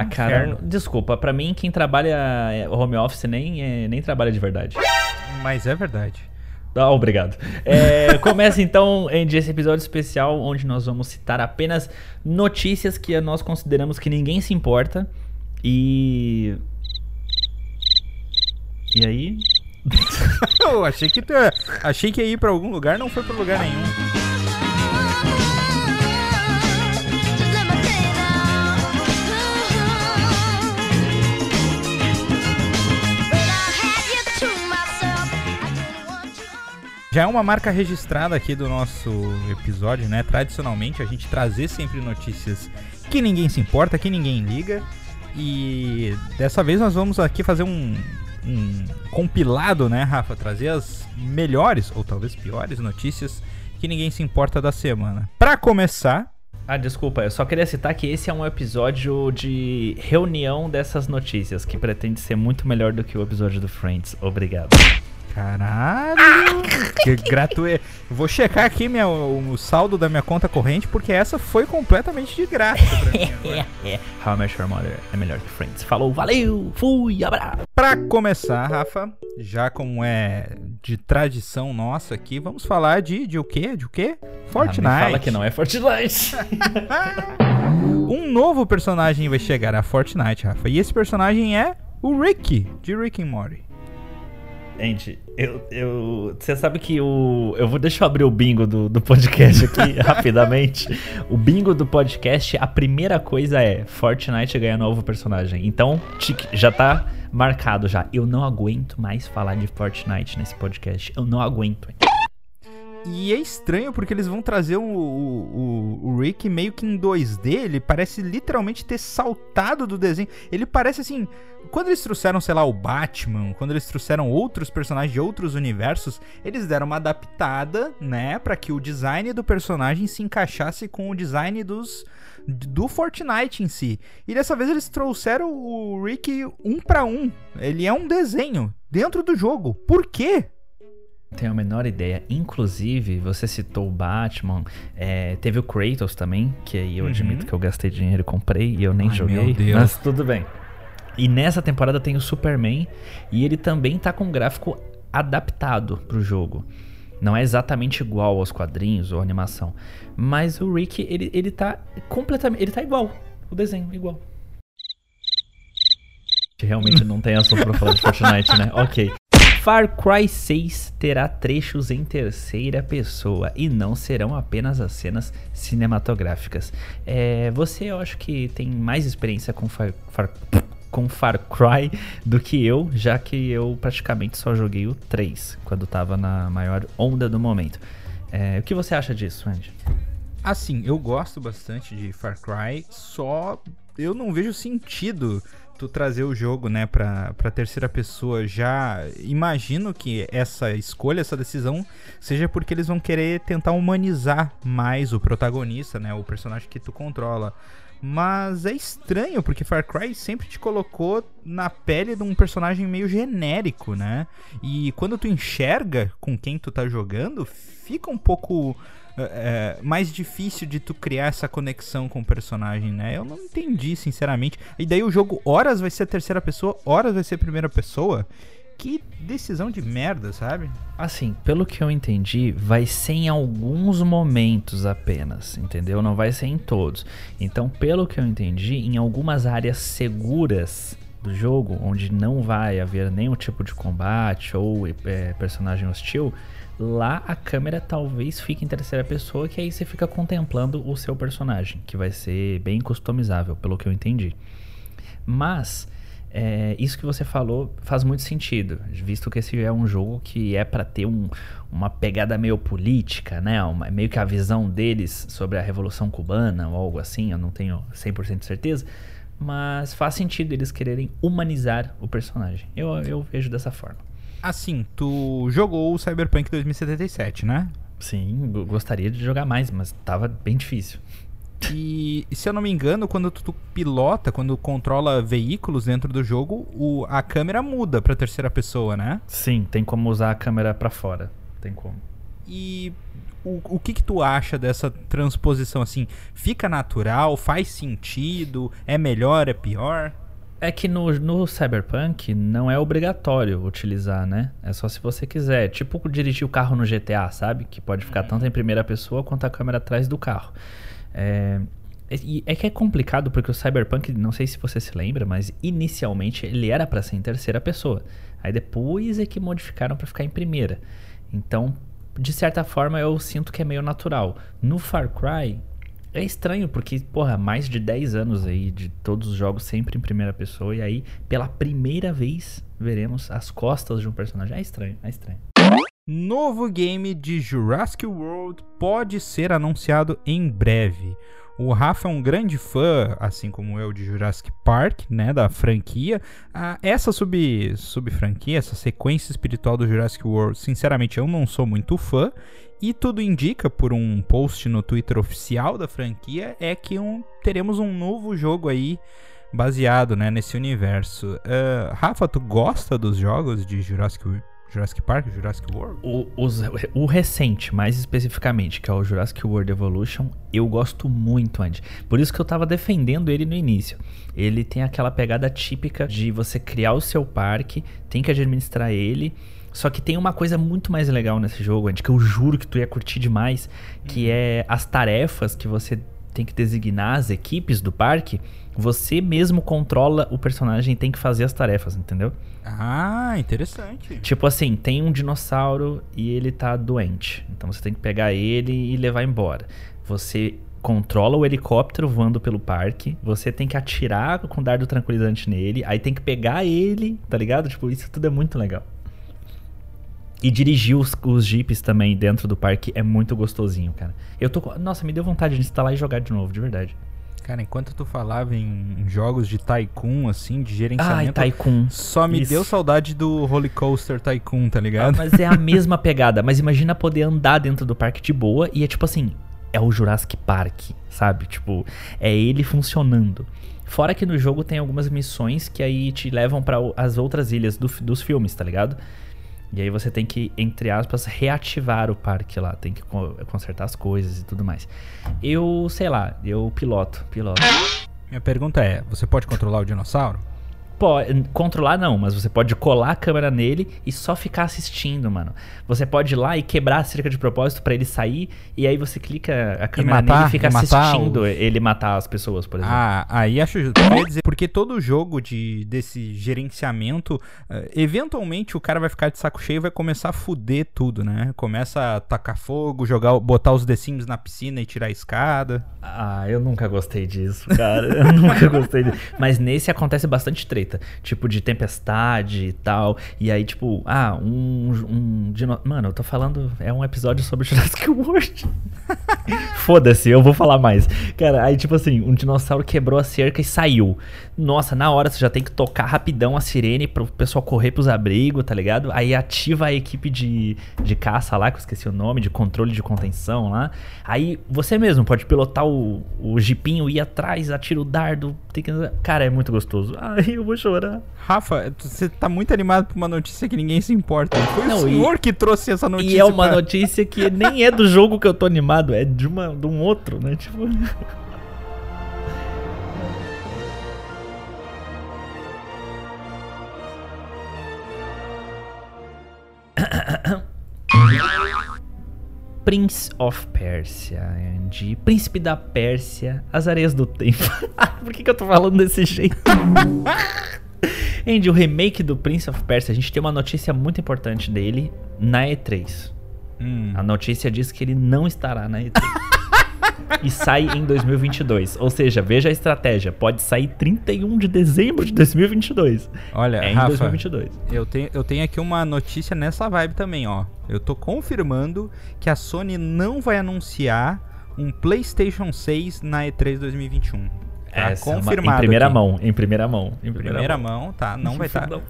Ah, cara, desculpa. Pra mim, quem trabalha é, home office nem, é, nem trabalha de verdade. Mas é verdade. Ah, obrigado. É, começa então esse episódio especial onde nós vamos citar apenas notícias que nós consideramos que ninguém se importa. E. E aí? Eu achei que, achei que ia ir pra algum lugar, não foi pra lugar nenhum. Já é uma marca registrada aqui do nosso episódio, né? Tradicionalmente a gente trazer sempre notícias que ninguém se importa, que ninguém liga. E dessa vez nós vamos aqui fazer um, um compilado, né, Rafa? Trazer as melhores ou talvez piores notícias que ninguém se importa da semana. Para começar, ah, desculpa, eu só queria citar que esse é um episódio de reunião dessas notícias, que pretende ser muito melhor do que o episódio do Friends. Obrigado. Caralho! que gratuito. Vou checar aqui minha, o, saldo da minha conta corrente, porque essa foi completamente de graça pra mim How I Met Your Mother é melhor que Friends. Falou, valeu, fui, abraço! Pra começar, Rafa, já como é de tradição nossa aqui, vamos falar de, de o quê? De o quê? Fortnite. Ah, fala que não é Fortnite. um novo personagem vai chegar a Fortnite, Rafa. E esse personagem é o Rick, de Rick and Morty. Gente, eu, eu, você sabe que o. Eu vou deixar eu abrir o bingo do, do podcast aqui rapidamente. O bingo do podcast, a primeira coisa é Fortnite ganhar novo personagem. Então, já tá marcado já. Eu não aguento mais falar de Fortnite nesse podcast. Eu não aguento. E é estranho porque eles vão trazer o, o, o, Rick meio que em 2D. Ele parece literalmente ter saltado do desenho. Ele parece assim. Quando eles trouxeram, sei lá, o Batman, quando eles trouxeram outros personagens de outros universos, eles deram uma adaptada, né, para que o design do personagem se encaixasse com o design dos do Fortnite em si. E dessa vez eles trouxeram o Rick um para um. Ele é um desenho dentro do jogo. Por quê? Tenho a menor ideia. Inclusive, você citou o Batman. É, teve o Kratos também, que aí eu uhum. admito que eu gastei dinheiro e comprei e eu nem Ai, joguei. Mas tudo bem. E nessa temporada tem o Superman e ele também tá com um gráfico adaptado pro jogo. Não é exatamente igual aos quadrinhos ou animação. Mas o Rick, ele, ele tá completamente. Ele tá igual. O desenho, igual. Realmente não tem assunto pra falar de Fortnite, né? Ok. Far Cry 6 terá trechos em terceira pessoa e não serão apenas as cenas cinematográficas. É, você, eu acho que tem mais experiência com Far, Far, com Far Cry do que eu, já que eu praticamente só joguei o 3 quando estava na maior onda do momento. É, o que você acha disso, Andy? Assim, eu gosto bastante de Far Cry, só eu não vejo sentido tu trazer o jogo, né, pra, pra terceira pessoa, já imagino que essa escolha, essa decisão, seja porque eles vão querer tentar humanizar mais o protagonista, né, o personagem que tu controla. Mas é estranho, porque Far Cry sempre te colocou na pele de um personagem meio genérico, né? E quando tu enxerga com quem tu tá jogando, fica um pouco é, mais difícil de tu criar essa conexão com o personagem, né? Eu não entendi, sinceramente. E daí o jogo, horas vai ser terceira pessoa, horas vai ser primeira pessoa. Que decisão de merda, sabe? Assim, pelo que eu entendi, vai ser em alguns momentos apenas, entendeu? Não vai ser em todos. Então, pelo que eu entendi, em algumas áreas seguras do jogo, onde não vai haver nenhum tipo de combate ou é, personagem hostil, Lá a câmera talvez fique em terceira pessoa, que aí você fica contemplando o seu personagem, que vai ser bem customizável, pelo que eu entendi. Mas é, isso que você falou faz muito sentido, visto que esse é um jogo que é para ter um, uma pegada meio política, né? Uma, meio que a visão deles sobre a Revolução Cubana ou algo assim, eu não tenho 100% de certeza. Mas faz sentido eles quererem humanizar o personagem. Eu, eu vejo dessa forma. Assim, tu jogou o Cyberpunk 2077, né? Sim, gostaria de jogar mais, mas tava bem difícil. E se eu não me engano, quando tu, pilota, quando controla veículos dentro do jogo, o, a câmera muda pra terceira pessoa, né? Sim, tem como usar a câmera para fora. Tem como. E o, o que que tu acha dessa transposição assim? Fica natural? Faz sentido? É melhor? É pior? É que no, no Cyberpunk não é obrigatório utilizar, né? É só se você quiser. Tipo dirigir o carro no GTA, sabe? Que pode ficar tanto em primeira pessoa quanto a câmera atrás do carro. É, é que é complicado porque o Cyberpunk, não sei se você se lembra, mas inicialmente ele era para ser em terceira pessoa. Aí depois é que modificaram para ficar em primeira. Então, de certa forma, eu sinto que é meio natural. No Far Cry, é estranho, porque, porra, mais de 10 anos aí de todos os jogos sempre em primeira pessoa, e aí, pela primeira vez, veremos as costas de um personagem. É estranho, é estranho. Novo game de Jurassic World pode ser anunciado em breve. O Rafa é um grande fã, assim como eu, de Jurassic Park, né, da franquia. Ah, essa sub, sub franquia, essa sequência espiritual do Jurassic World, sinceramente eu não sou muito fã. E tudo indica, por um post no Twitter oficial da franquia, é que um, teremos um novo jogo aí baseado né, nesse universo. Uh, Rafa, tu gosta dos jogos de Jurassic Jurassic Park, Jurassic World? O, os, o recente, mais especificamente, que é o Jurassic World Evolution, eu gosto muito, Andy. Por isso que eu tava defendendo ele no início. Ele tem aquela pegada típica de você criar o seu parque, tem que administrar ele. Só que tem uma coisa muito mais legal nesse jogo, Andy, que eu juro que tu ia curtir demais, que é as tarefas que você tem que designar as equipes do parque, você mesmo controla o personagem e tem que fazer as tarefas, entendeu? Ah, interessante. Tipo assim, tem um dinossauro e ele tá doente. Então você tem que pegar ele e levar embora. Você controla o helicóptero voando pelo parque, você tem que atirar com dardo tranquilizante nele, aí tem que pegar ele, tá ligado? Tipo, isso tudo é muito legal. E dirigir os, os jeeps também dentro do parque é muito gostosinho, cara. Eu tô. Nossa, me deu vontade de instalar e jogar de novo, de verdade. Cara, enquanto tu falava em, jogos de Tycoon, assim, de gerenciamento. Ai, Tycoon. Só me Isso. deu saudade do Roller Coaster Tycoon, tá ligado? Ah, mas é a mesma pegada. Mas imagina poder andar dentro do parque de boa e é tipo assim. É o Jurassic Park, sabe? Tipo, é ele funcionando. Fora que no jogo tem algumas missões que aí te levam para as outras ilhas do, dos filmes, tá ligado? E aí você tem que, entre aspas, reativar o parque lá, tem que consertar as coisas e tudo mais. Eu, sei lá, eu piloto, piloto. Minha pergunta é, você pode controlar o dinossauro? Pode, controlar não, mas você pode colar a câmera nele e só ficar assistindo, mano. Você pode ir lá e quebrar a cerca de propósito para ele sair e aí você clica a câmera matar, nele e fica assistindo os... ele matar as pessoas, por exemplo. Ah, aí acho justo. dizer, porque todo jogo de desse gerenciamento, uh, eventualmente o cara vai ficar de saco cheio e vai começar a fuder tudo, né? Começa a tacar fogo, jogar, botar os The Sims na piscina e tirar a escada. Ah, eu nunca gostei disso, cara. eu nunca gostei disso. Mas nesse acontece bastante treta tipo de tempestade e tal. E aí, tipo, ah, um. um dino... Mano, eu tô falando. É um episódio sobre Jurassic World. Foda-se, eu vou falar mais. Cara, aí, tipo assim, um dinossauro quebrou a cerca e saiu. Nossa, na hora você já tem que tocar rapidão a sirene pro pessoal correr pros abrigos, tá ligado? Aí ativa a equipe de, de caça lá, que eu esqueci o nome, de controle de contenção lá. Aí você mesmo pode pilotar o, o jipinho, ir atrás, atira o dardo. Que... Cara, é muito gostoso. Ai, eu vou chorar. Rafa, você tá muito animado por uma notícia que ninguém se importa. Foi Não, o senhor e, que trouxe essa notícia. E é uma pra... notícia que nem é do jogo que eu tô animado, é de, uma, de um outro, né? Tipo. Prince of Persia, Andy. Príncipe da Pérsia, as areias do tempo. Por que, que eu tô falando desse jeito? Andy, o remake do Prince of Persia, a gente tem uma notícia muito importante dele na E3. Hum. A notícia diz que ele não estará na E3. e sai em 2022. Ou seja, veja a estratégia. Pode sair 31 de dezembro de 2022. Olha, é Rafa, em 2022. Eu tenho, eu tenho aqui uma notícia nessa vibe também, ó. Eu tô confirmando que a Sony não vai anunciar um PlayStation 6 na E3 2021. Tá Essa confirmado. É uma, em primeira aqui. mão, em primeira mão. Em primeira, primeira mão. mão. tá? Não vai estar. Tá.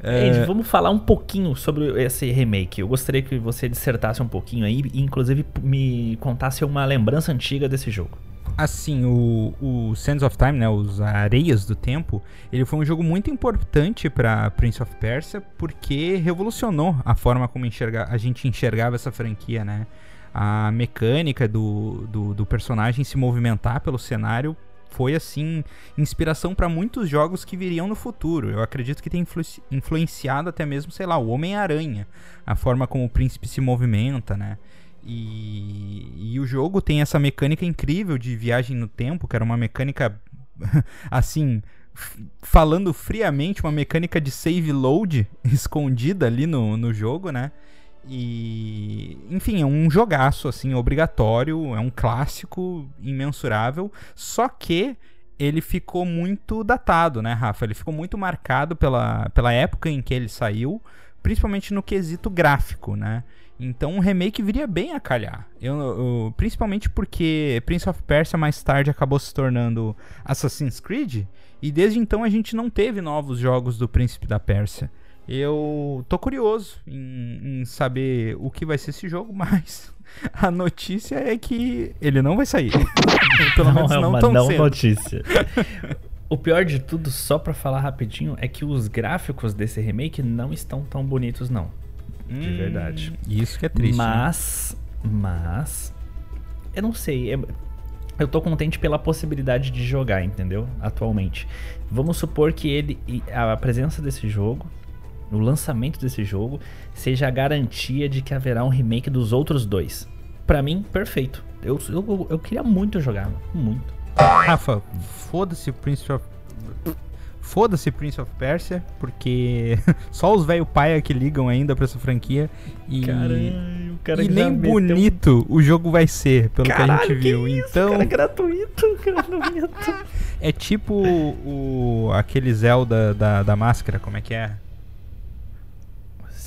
É... vamos falar um pouquinho sobre esse remake. Eu gostaria que você dissertasse um pouquinho aí e, inclusive, me contasse uma lembrança antiga desse jogo. Assim, o, o Sands of Time, né, os Areias do Tempo, ele foi um jogo muito importante para Prince of Persia porque revolucionou a forma como enxerga, a gente enxergava essa franquia, né? A mecânica do, do, do personagem se movimentar pelo cenário foi assim inspiração para muitos jogos que viriam no futuro. Eu acredito que tem influ influenciado até mesmo, sei lá, o Homem-Aranha, a forma como o príncipe se movimenta, né? E, e o jogo tem essa mecânica incrível de viagem no tempo, que era uma mecânica assim, falando friamente, uma mecânica de save load escondida ali no, no jogo, né? E, enfim, é um jogaço assim, obrigatório, é um clássico imensurável, só que ele ficou muito datado, né, Rafa? Ele ficou muito marcado pela, pela época em que ele saiu, principalmente no quesito gráfico, né? Então um remake viria bem a calhar. Eu, eu, principalmente porque Prince of Persia mais tarde acabou se tornando Assassin's Creed. E desde então a gente não teve novos jogos do Príncipe da Pérsia. Eu tô curioso em, em saber o que vai ser esse jogo, mas a notícia é que ele não vai sair. Pelo não menos é não uma tão não cedo. notícia. O pior de tudo, só para falar rapidinho, é que os gráficos desse remake não estão tão bonitos não. Hum, de verdade. Isso que é triste. Né? Mas, né? mas, eu não sei. Eu, eu tô contente pela possibilidade de jogar, entendeu? Atualmente. Vamos supor que ele, a presença desse jogo, o lançamento desse jogo, seja a garantia de que haverá um remake dos outros dois. Para mim, perfeito. Eu, eu, eu queria muito jogar, muito. Rafa, foda-se Prince of Foda-se Prince of Persia, porque só os velho paia que ligam ainda pra essa franquia. E, Caralho, cara e nem bonito um... o jogo vai ser, pelo Caralho, que a gente viu. Que isso, então. Cara, gratuito, gratuito. é tipo o, aquele Zelda da, da máscara, como é que é?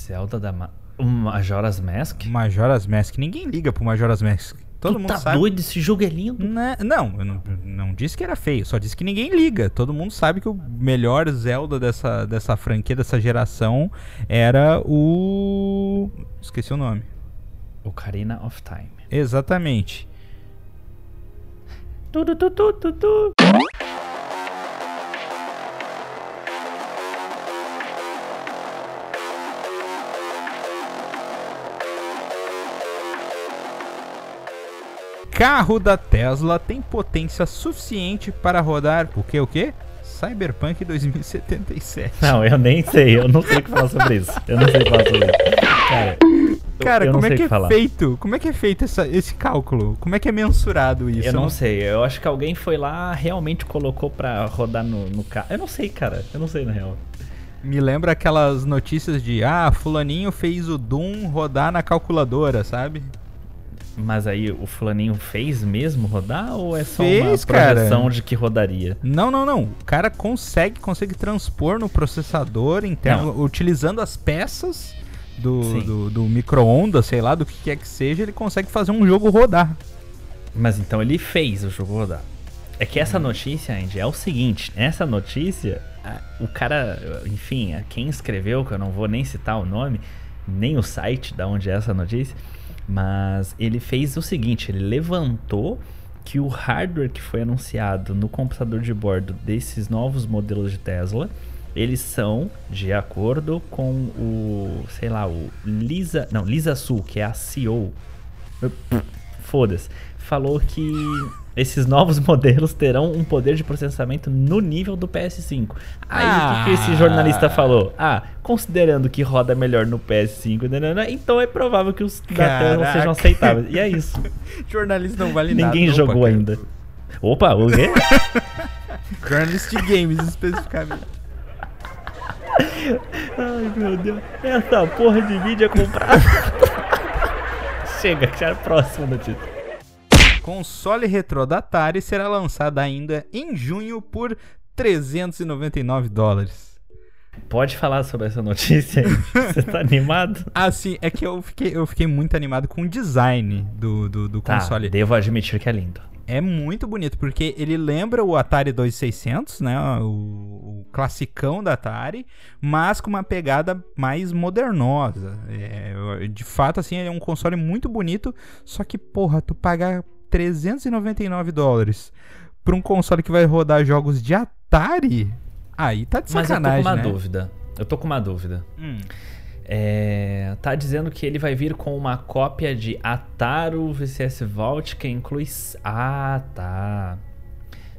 Zelda da máscara. Majora's Mask? Majora's Mask. Ninguém liga pro Majora's Mask. Todo tu mundo tá sabe. doido? Esse jogo é lindo. Né? Não, eu não, não disse que era feio, só disse que ninguém liga. Todo mundo sabe que o melhor Zelda dessa, dessa franquia, dessa geração, era o. Esqueci o nome. Ocarina of Time. Exatamente. Tudo, tudo, tudo, tudo. Carro da Tesla tem potência suficiente para rodar o que o que? Cyberpunk 2077. Não, eu nem sei, eu não sei o que falar sobre isso. Eu não sei falar sobre isso. Cara, Cara, como é que é falar. feito? Como é que é feito essa, esse cálculo? Como é que é mensurado isso? Eu não, sei. Eu acho que alguém foi lá, realmente colocou pra rodar no, no carro. Eu não sei, cara. Eu não sei, na real. Me lembra aquelas notícias de ah, fulaninho fez o Doom rodar na calculadora, sabe? Mas aí o fulaninho fez mesmo rodar ou é só fez, uma projeção cara. de que rodaria? Não, não, não. O cara consegue, consegue transpor no processador interno, não. utilizando as peças do, do, do micro-ondas, sei lá, do que quer que seja, ele consegue fazer um jogo rodar. Mas então ele fez o jogo rodar. É que essa notícia, Andy, é o seguinte: essa notícia, o cara, enfim, quem escreveu, que eu não vou nem citar o nome, nem o site da onde é essa notícia mas ele fez o seguinte: ele levantou que o hardware que foi anunciado no computador de bordo desses novos modelos de Tesla, eles são de acordo com o, sei lá, o Lisa, não, Lisa Sul, que é a CEO. Foda-se. Falou que esses novos modelos terão um poder de processamento no nível do PS5. Aí ah. o que, que, esse jornalista falou? Ah, considerando que roda melhor no PS5, nanana, então é provável que os da Tesla sejam aceitáveis. E é isso. jornalista não vale Ninguém nada. Ninguém jogou Opa, ainda. Opa, o quê? Journalist Games, especificamente. Ai, meu Deus. Essa porra de vídeo é comprada. Chega, já é a próxima notícia console retrô da Atari será lançado ainda em junho por 399 dólares. Pode falar sobre essa notícia Você tá animado? Ah, sim. É que eu fiquei, eu fiquei muito animado com o design do, do, do tá, console. Devo admitir que é lindo. É muito bonito, porque ele lembra o Atari 2600, né? O, o classicão da Atari, mas com uma pegada mais modernosa. É, de fato, assim, é um console muito bonito, só que, porra, tu pagar 399 dólares pra um console que vai rodar jogos de Atari, aí tá de Mas eu tô com sacanagem, uma né? dúvida. Eu tô com uma dúvida. Hum. É, tá dizendo que ele vai vir com uma cópia de Ataru VCS Vault que inclui. Ah, tá.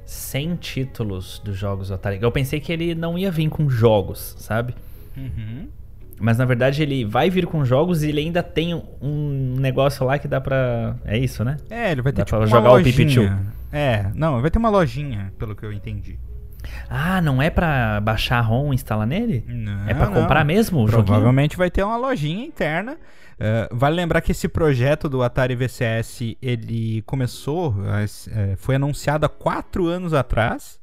100 títulos dos jogos do Atari. Eu pensei que ele não ia vir com jogos, sabe? Uhum. Mas na verdade ele vai vir com jogos e ele ainda tem um negócio lá que dá pra. É isso, né? É, ele vai ter Dá tipo pra jogar o lojinha. Pipichu. É, não, vai ter uma lojinha, pelo que eu entendi. Ah, não é pra baixar a ROM e instalar nele? Não, é pra não. comprar mesmo o joguinho? Provavelmente vai ter uma lojinha interna. Eh, vale lembrar que esse projeto do Atari VCS ele começou, eh, foi anunciado há quatro anos atrás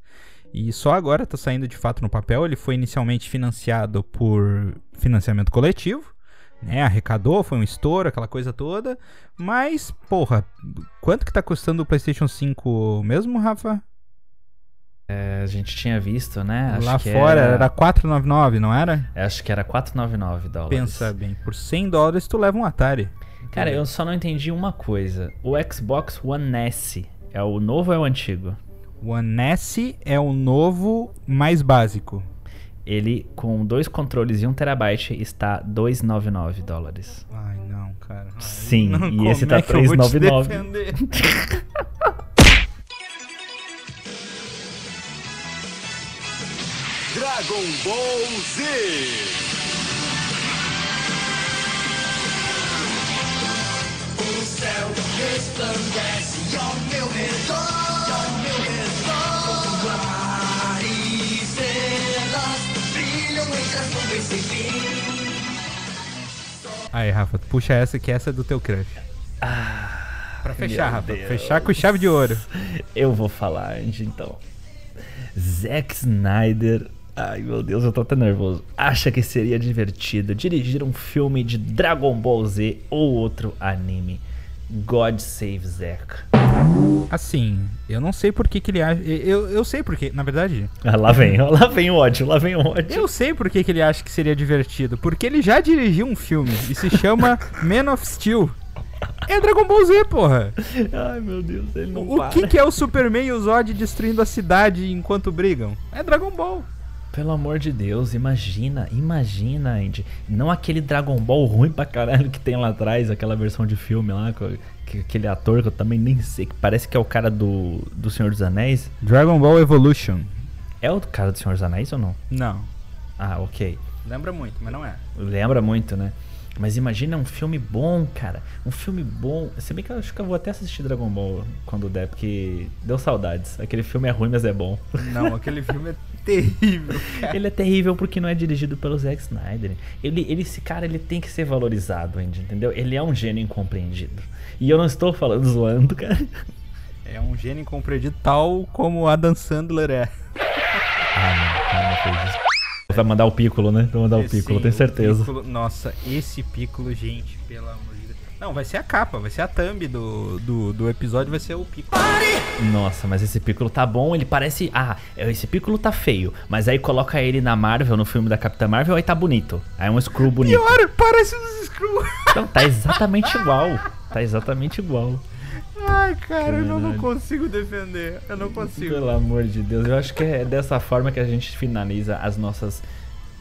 e só agora está saindo de fato no papel. Ele foi inicialmente financiado por financiamento coletivo, né? Arrecadou, foi um estouro, aquela coisa toda. Mas, porra, quanto que tá custando o PlayStation 5 mesmo, Rafa? É, a gente tinha visto, né? Acho Lá fora era, era 499, não era? Acho que era 499 dólares. Pensa bem, por 100 dólares tu leva um Atari. Cara, eu só não entendi uma coisa. O Xbox One S é o novo ou é o antigo? O One S é o novo mais básico. Ele, com dois controles e um terabyte, está 299 dólares. Ai, não, cara. Ai, Sim, não, e esse tá é que eu vou te 399. defender? Dragon Ball Z. O céu resplandece ao meu redor, Aí, Rafa, puxa essa que essa é do teu crush. pra fechar, Rafa. Deus. Fechar com chave de ouro. Eu vou falar, Andy, então. Zack Snyder. Ai meu Deus, eu tô até nervoso. Acha que seria divertido dirigir um filme de Dragon Ball Z ou outro anime? God Save Zack. Assim, eu não sei por que, que ele acha. Eu, eu sei por que, na verdade. Ah, lá vem, lá vem o ódio, lá vem o ódio. Eu sei por que, que ele acha que seria divertido. Porque ele já dirigiu um filme e se chama Man of Steel. É Dragon Ball Z, porra. Ai meu Deus, ele não O para. que, que é o Superman e o Zod destruindo a cidade enquanto brigam? É Dragon Ball. Pelo amor de Deus, imagina, imagina, Andy. Não aquele Dragon Ball ruim pra caralho que tem lá atrás, aquela versão de filme lá, que- aquele ator que eu também nem sei, que parece que é o cara do, do Senhor dos Anéis. Dragon Ball Evolution. É o cara do Senhor dos Anéis ou não? Não. Ah, ok. Lembra muito, mas não é. Lembra muito, né? Mas imagina um filme bom, cara. Um filme bom. Se bem que eu acho que eu vou até assistir Dragon Ball quando der, porque deu saudades. Aquele filme é ruim, mas é bom. Não, aquele filme é terrível, cara. Ele é terrível porque não é dirigido pelo Zack Snyder. Ele, ele, esse cara, ele tem que ser valorizado, Andy, entendeu? Ele é um gênio incompreendido. E eu não estou falando zoando, cara. É um gênio incompreendido tal como Adam Sandler é. Ah, não, cara, não fez isso. Vai mandar o Piccolo, né? Vai mandar o Piccolo, tenho certeza. Piccolo- nossa, esse Piccolo, gente, pelo amor de Deus. Não, vai ser a capa, vai ser a thumb do, do, do episódio, vai ser o Piccolo. Nossa, mas esse Piccolo tá bom, ele parece. Ah, esse Piccolo tá feio. Mas aí coloca ele na Marvel, no filme da Capitã Marvel, aí tá bonito. Aí é um Screw bonito. Pior, parece um Screw. Então, tá exatamente igual. Tá exatamente igual. Ai, cara, eu não, não consigo defender. Eu não consigo. Pelo amor de Deus, eu acho que é dessa forma que a gente finaliza as nossas.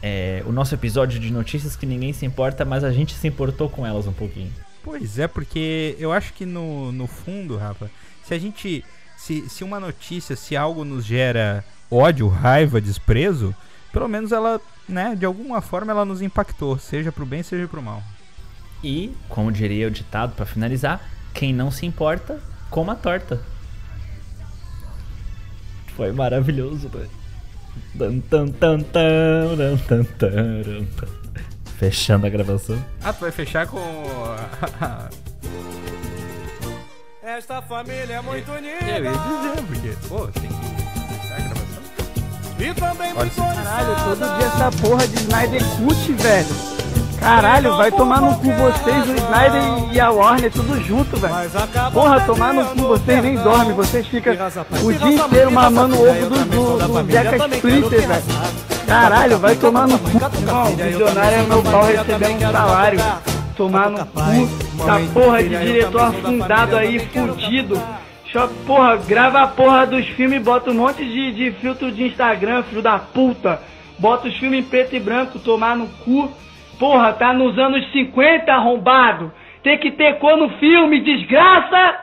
é, o nosso episódio de notícias que ninguém se importa, mas a gente se importou com elas um pouquinho. Pois é, porque eu acho que no, no fundo, Rafa, se a gente. Se, se uma notícia, se algo nos gera ódio, raiva, desprezo, pelo menos ela, né, de alguma forma ela nos impactou, seja pro bem, seja pro mal. E, como diria o ditado pra finalizar, quem não se importa, coma torta. Foi maravilhoso, velho. Tan. Fechando a gravação. Ah, tu vai fechar com. Esta família é muito Eu ia unida dizer, porque. Pô, tem que fechar a gravação. e também Olha muito Caralho, todo dia essa porra de Snyder Cut, velho. Caralho, vai tomar no cu vocês, o Snyder e a Warner, tudo junto, velho. Porra, tomar no cu, vocês nem dormem, vocês ficam o dia inteiro mamando o ovo do, do, do Zeca Splitter, velho. Caralho, vai tomar no cu. Não, milionário é meu pau recebendo um salário. Tomar no cu, essa porra de diretor afundado aí, fudido. Porra, grava a porra dos filmes, bota um monte de, de filtro de Instagram, filho da puta. Bota os filmes em preto e branco, tomar no cu. Porra, tá nos anos 50, arrombado. Tem que ter cor no filme, desgraça!